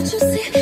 Do you see?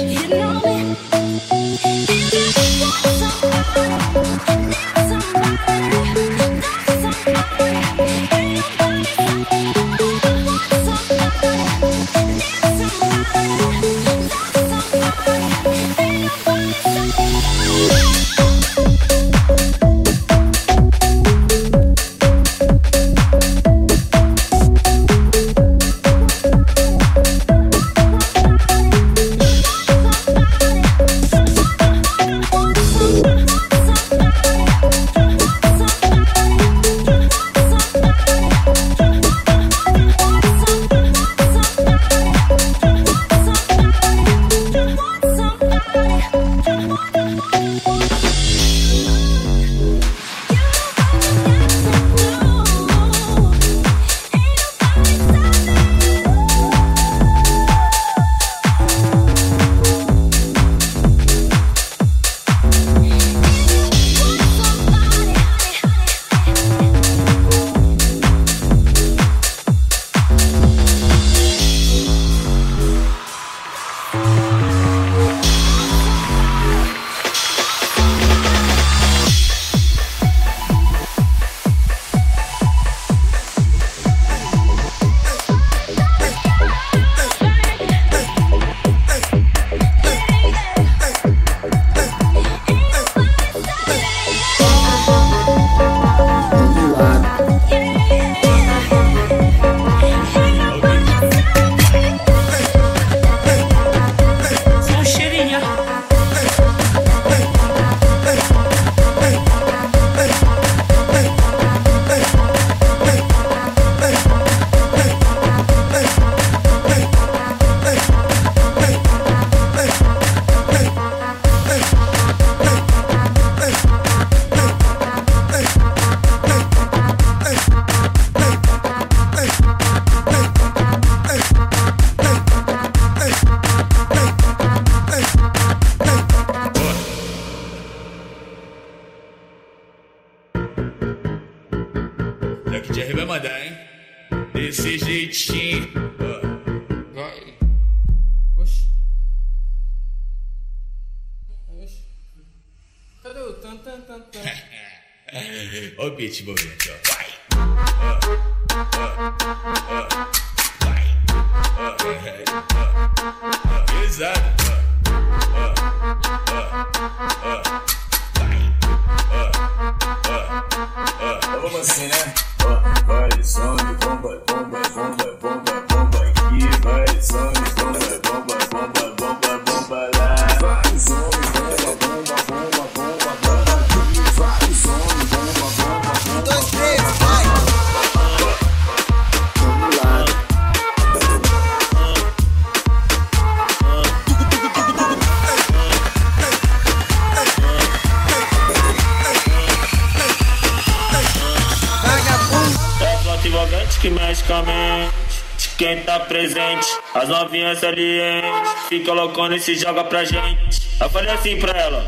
saliente. Fica loucona e se joga pra gente. Eu falei assim pra ela.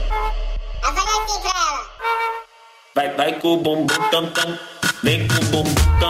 Eu falei assim pra ela. Vai, vai com o bumbum tam tam. Vem com o bumbum tam.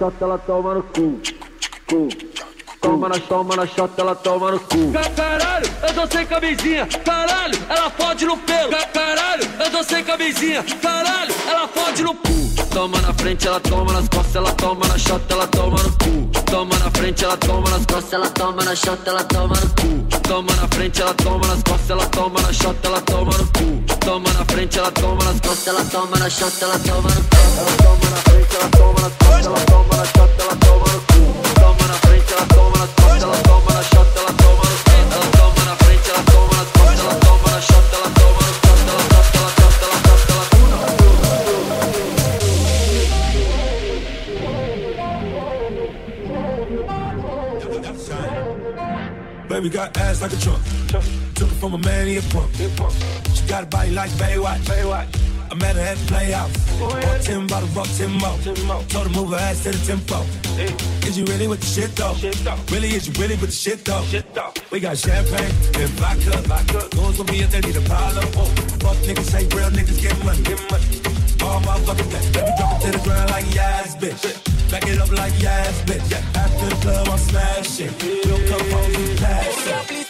chota, ela toma no cu. cu. Toma na, toma na chota, ela toma no cu. Ca- Caralho, eu tô sem camisinha. Caralho, ela fode no pelo. Ca- Caralho, eu tô sem camisinha. Caralho, ela fode no cu. Toma na frente, ela toma nas costas, ela toma na chota, ela toma no cu. Toma na frente, ela toma nas costas, ela toma na chota, ela toma no cu. Toma na frente, ela toma nas costas, ela toma na chota, ela toma no cu. Toma na frente, ela toma nas costas, ela toma na chota, ela toma no cu. Ela toma na frente, ela toma nas costas, ela toma na chota, ela toma no cu. Toma na frente, ela toma nas costas, ela toma na chota, Baby got ass like a trunk. Took it from a man, he a punk. She got a body like Baywatch. I met her at the playhouse. Bought ten bottle, bought ten more. Told her move her ass to the tempo. Is you really with the shit though? Really, is you really with the shit though? We got champagne and vodka. Goons gonna be if they need a pile up. Fuck niggas say real niggas get money. All motherfucking day. Let me drop it to the ground like yes, bitch. Back it up like yes, bitch. Yeah. After the club, I'm smashing. We'll come home and pass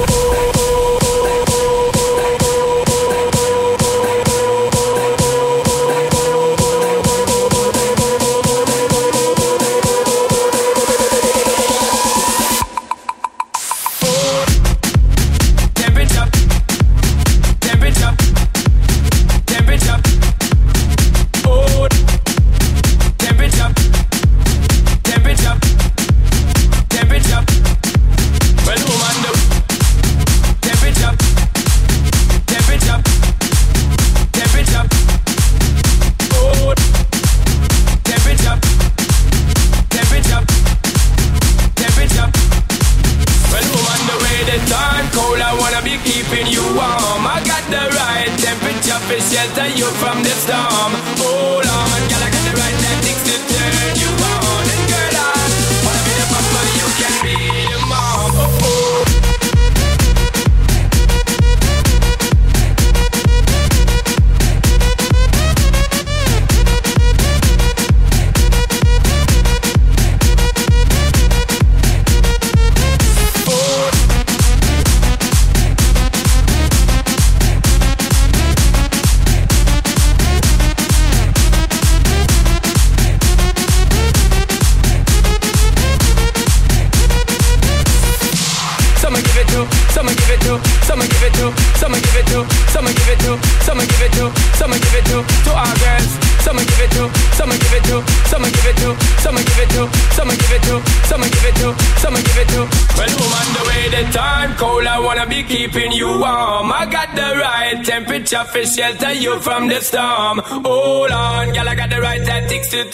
shelter you from the storm. Hold on, girl, I got the right tactics to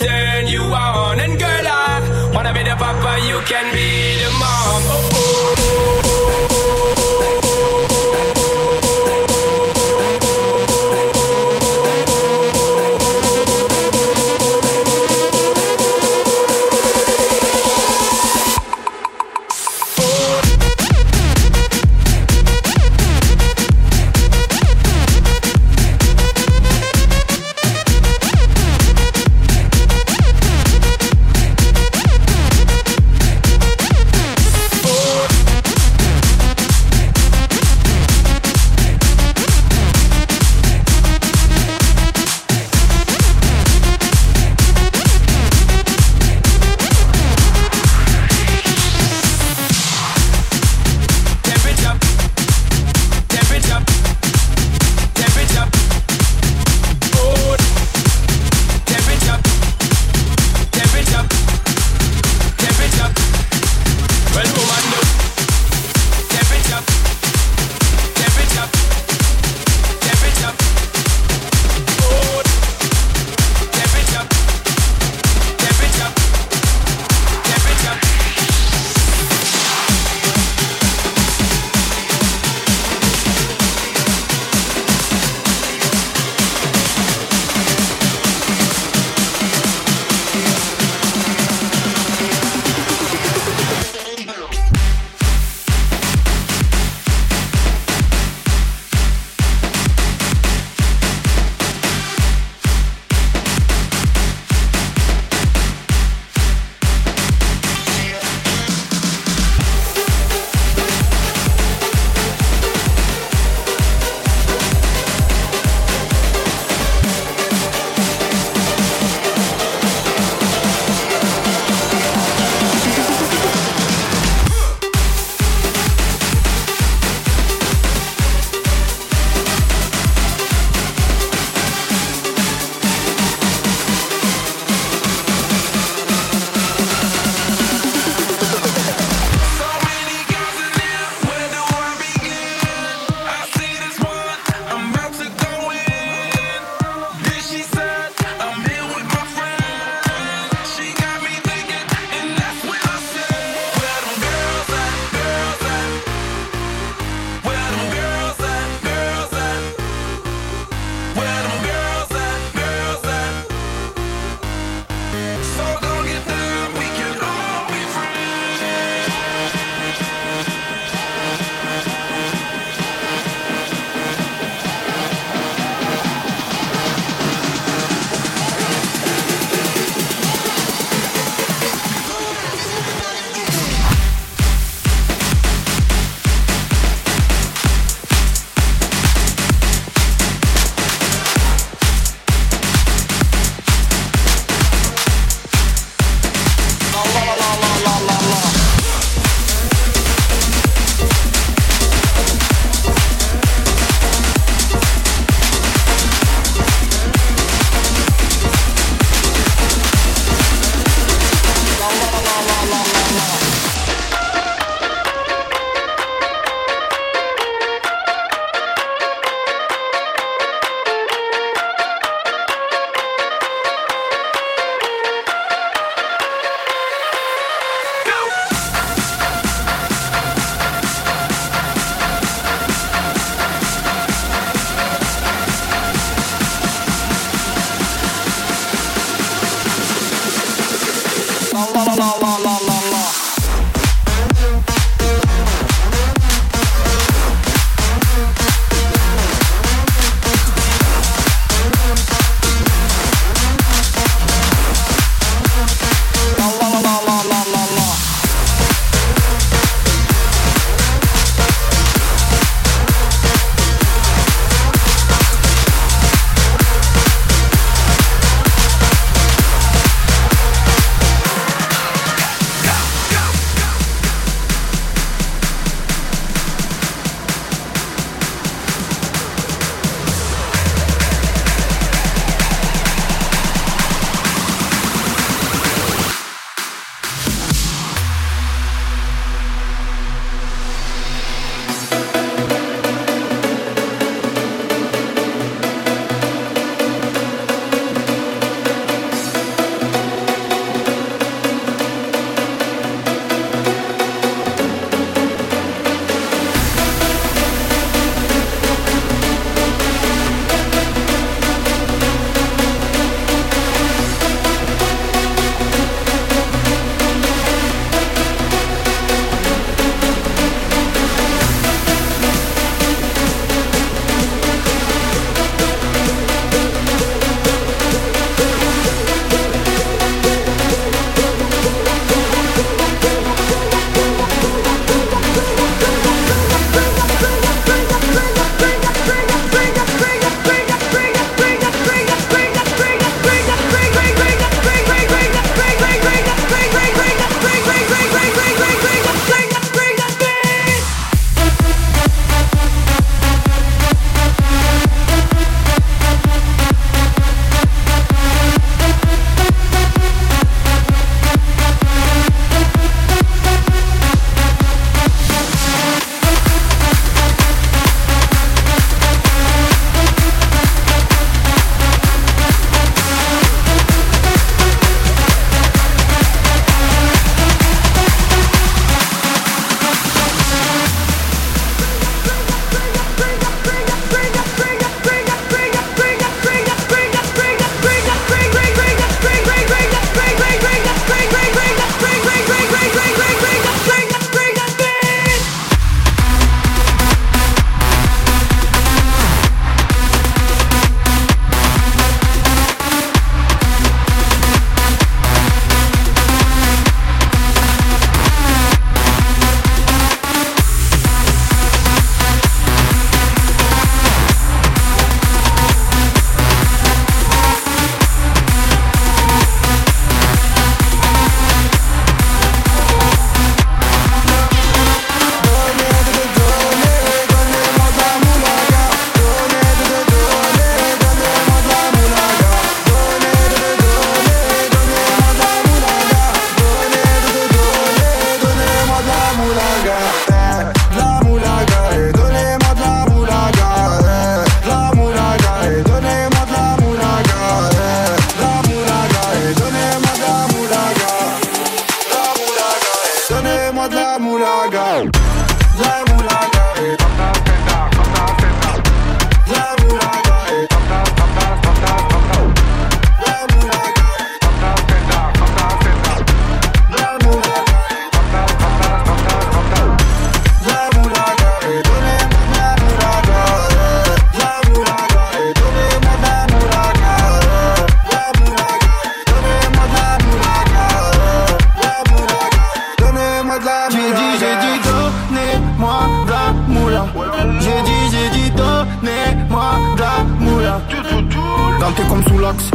grimper comme sous l'axe.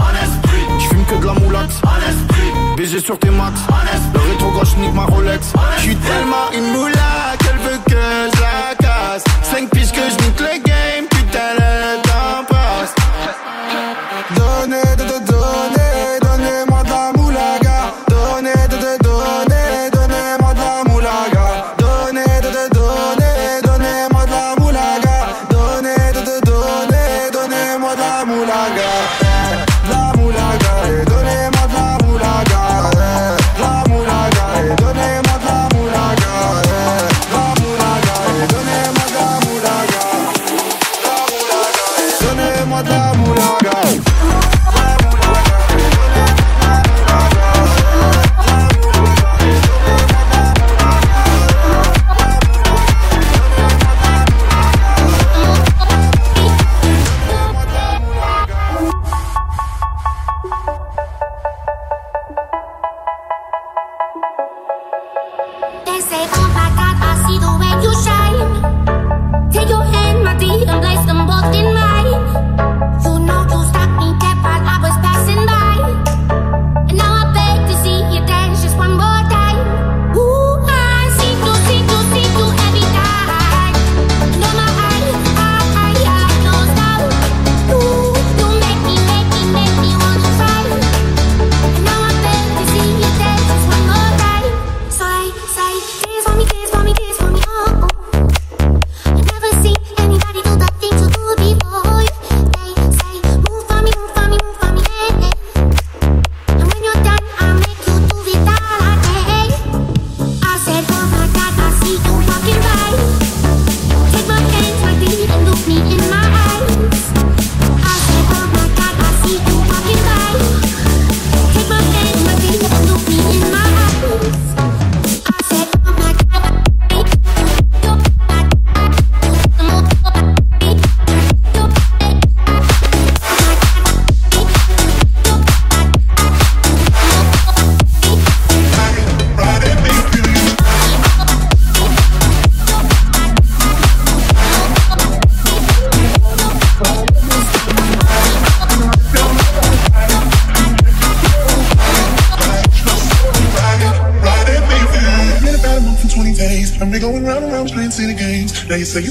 Je fume que de la moulax. BG sur tes max. Le rétro gauche nique ma Rolex. Je suis tellement une moulax. So you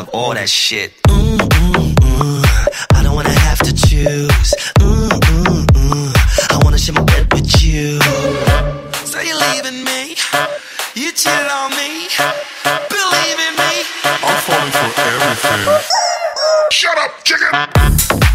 Love all that shit. Mm, mm, mm. I don't wanna have to choose. I wanna share my bed with you. So you're leaving me? You cheated on me? Believe in me? I'm falling for everything. Shut up, chicken!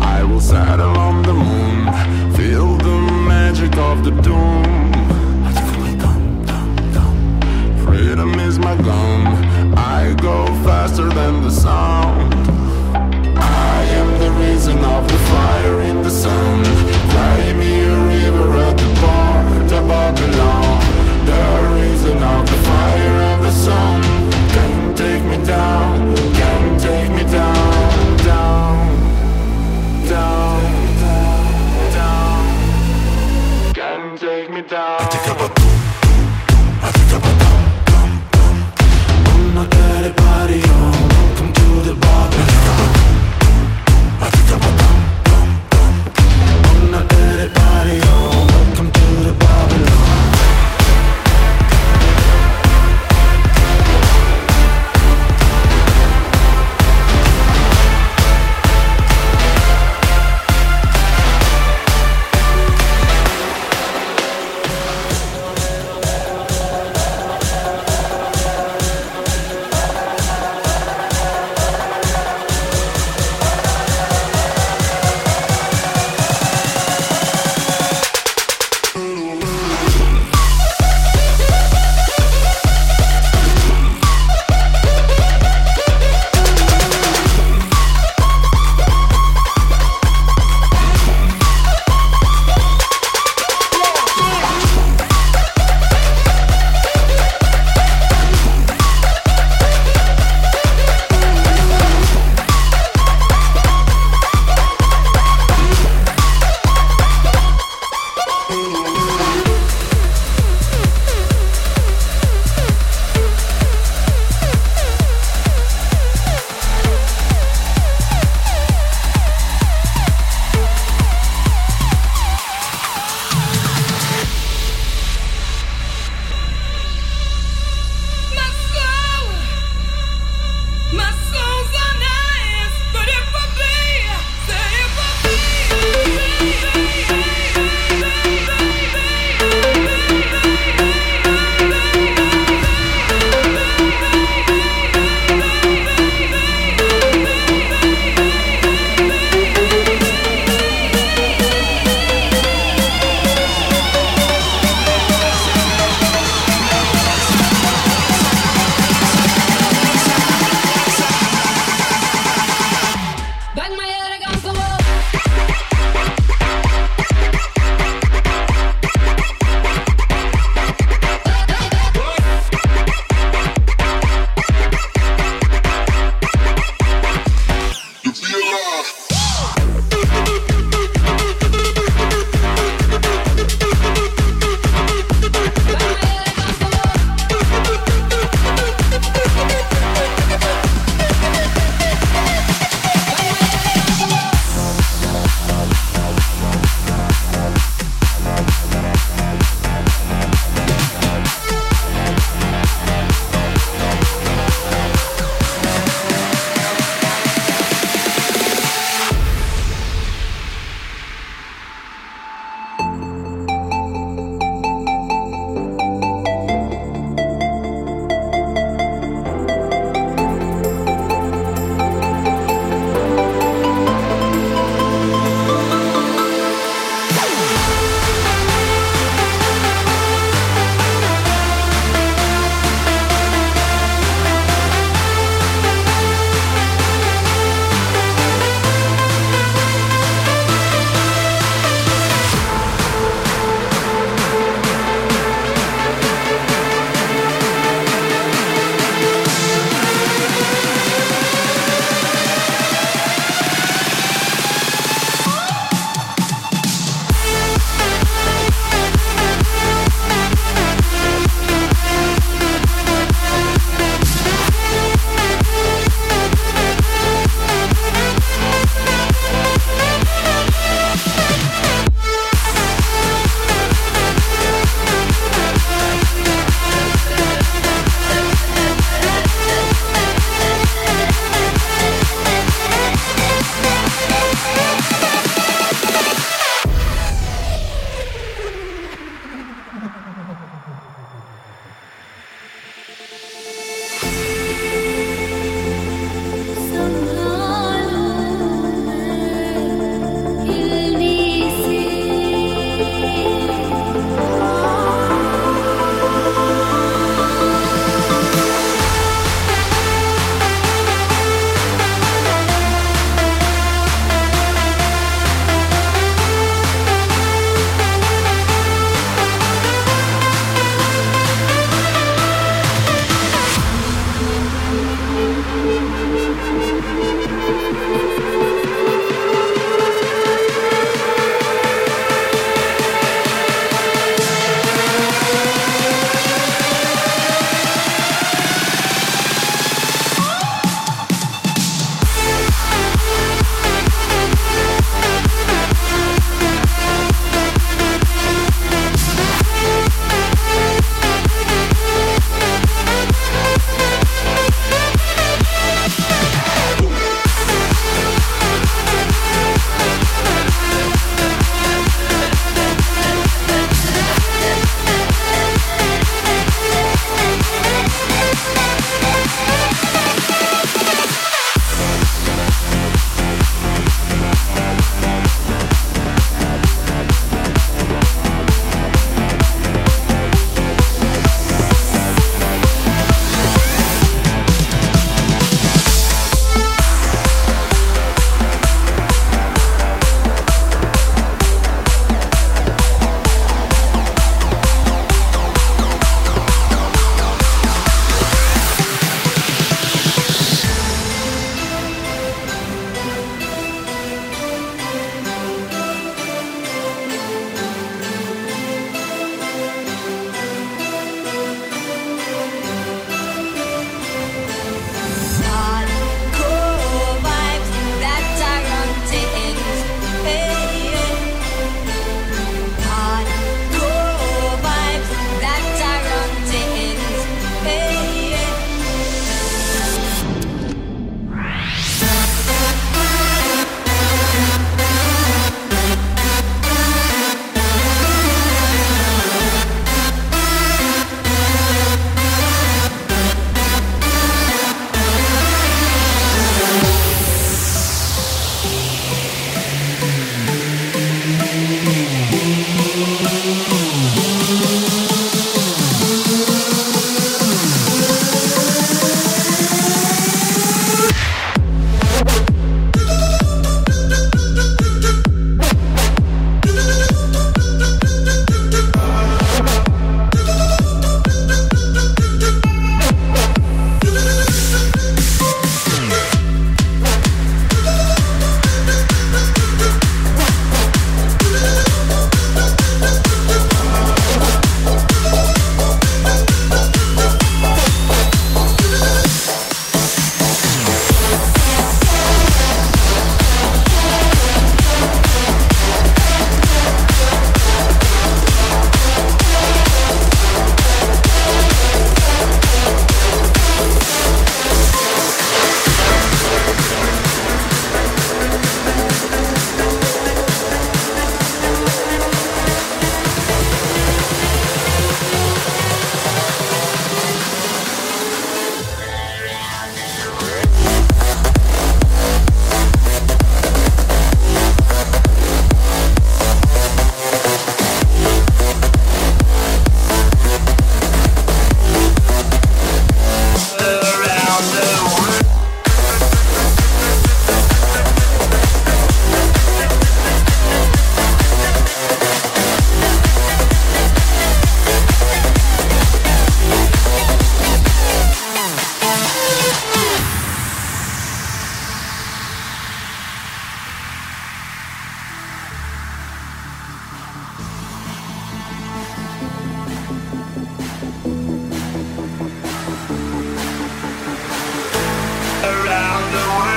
I will settle on the moon, feel the magic of the doom. Freedom is my gun, I go faster than the sound. I am the reason of the fire in the sun.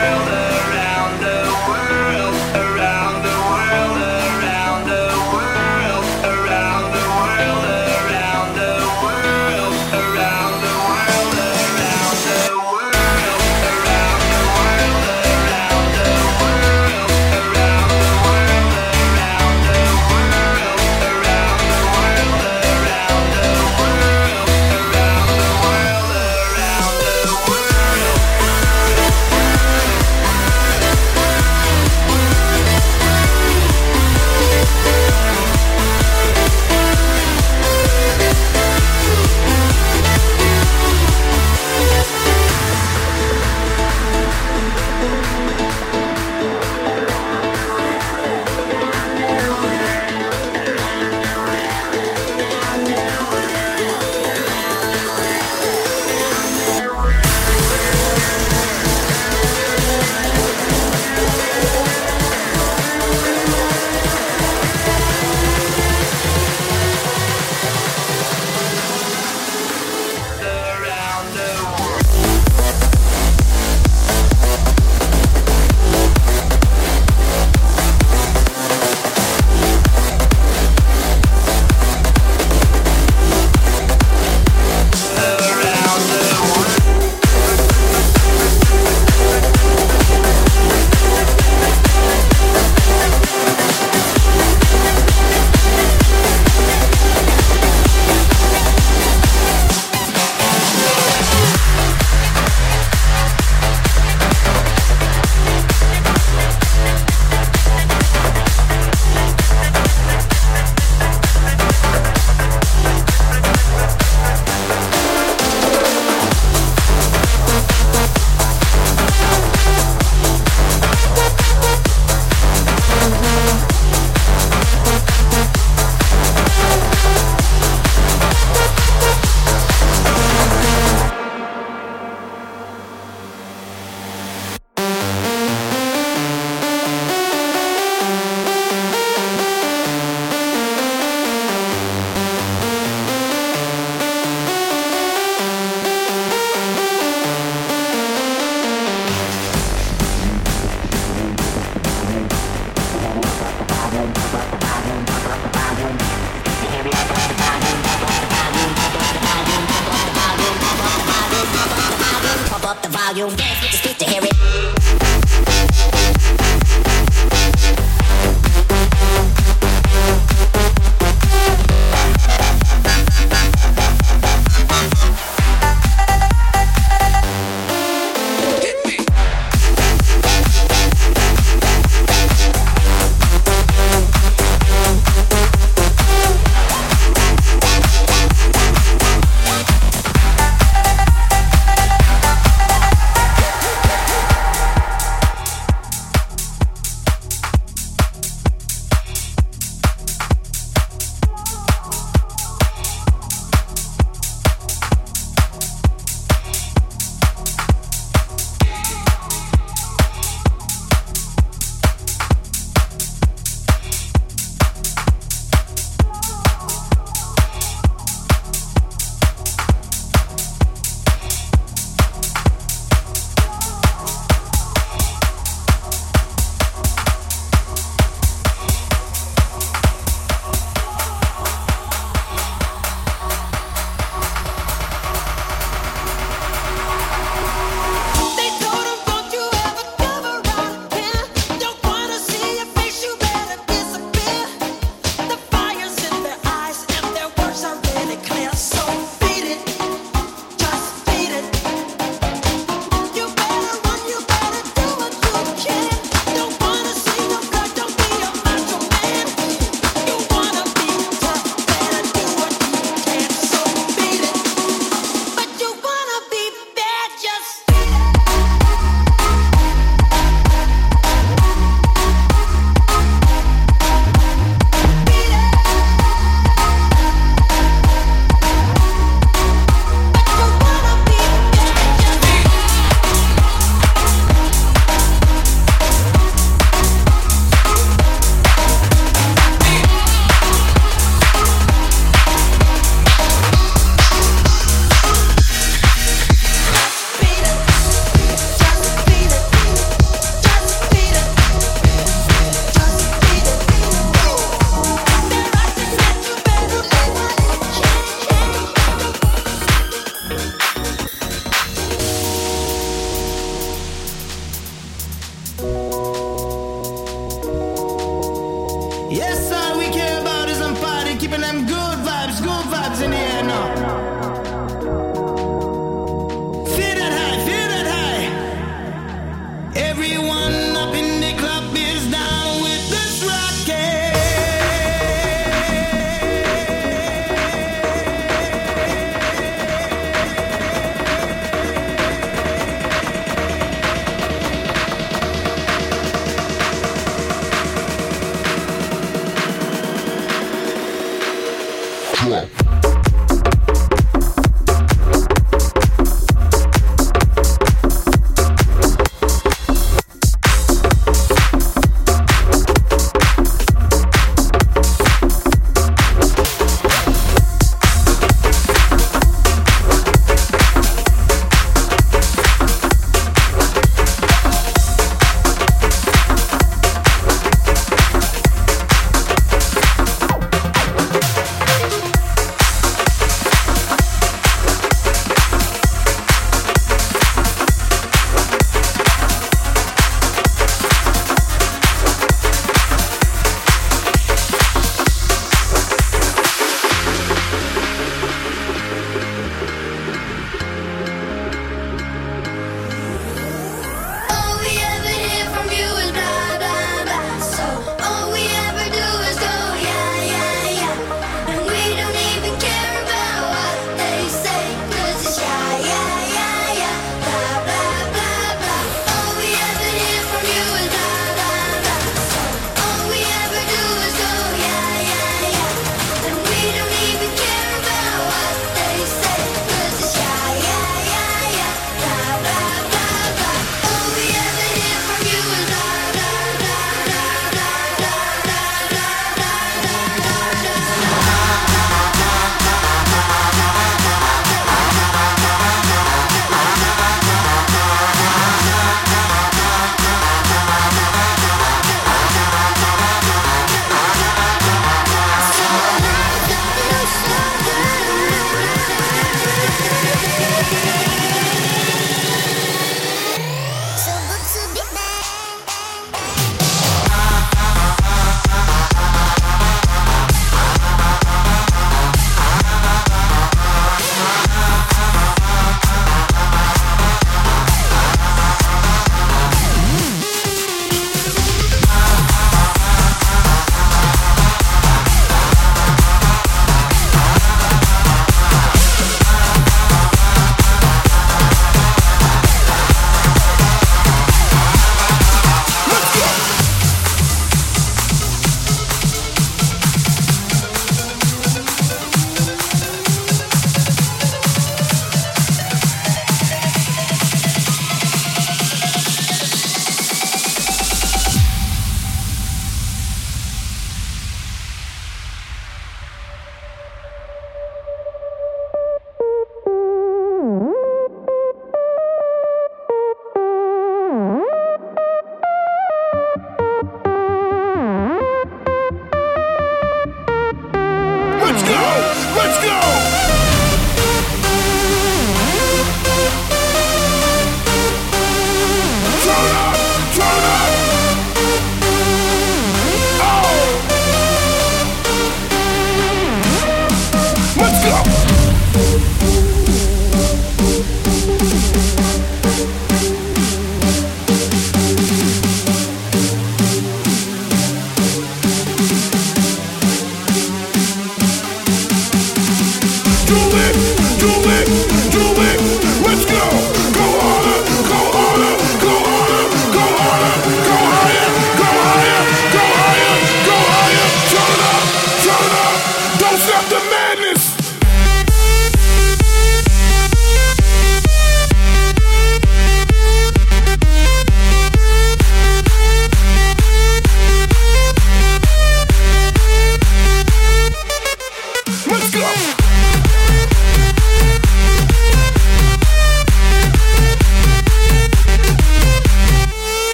World,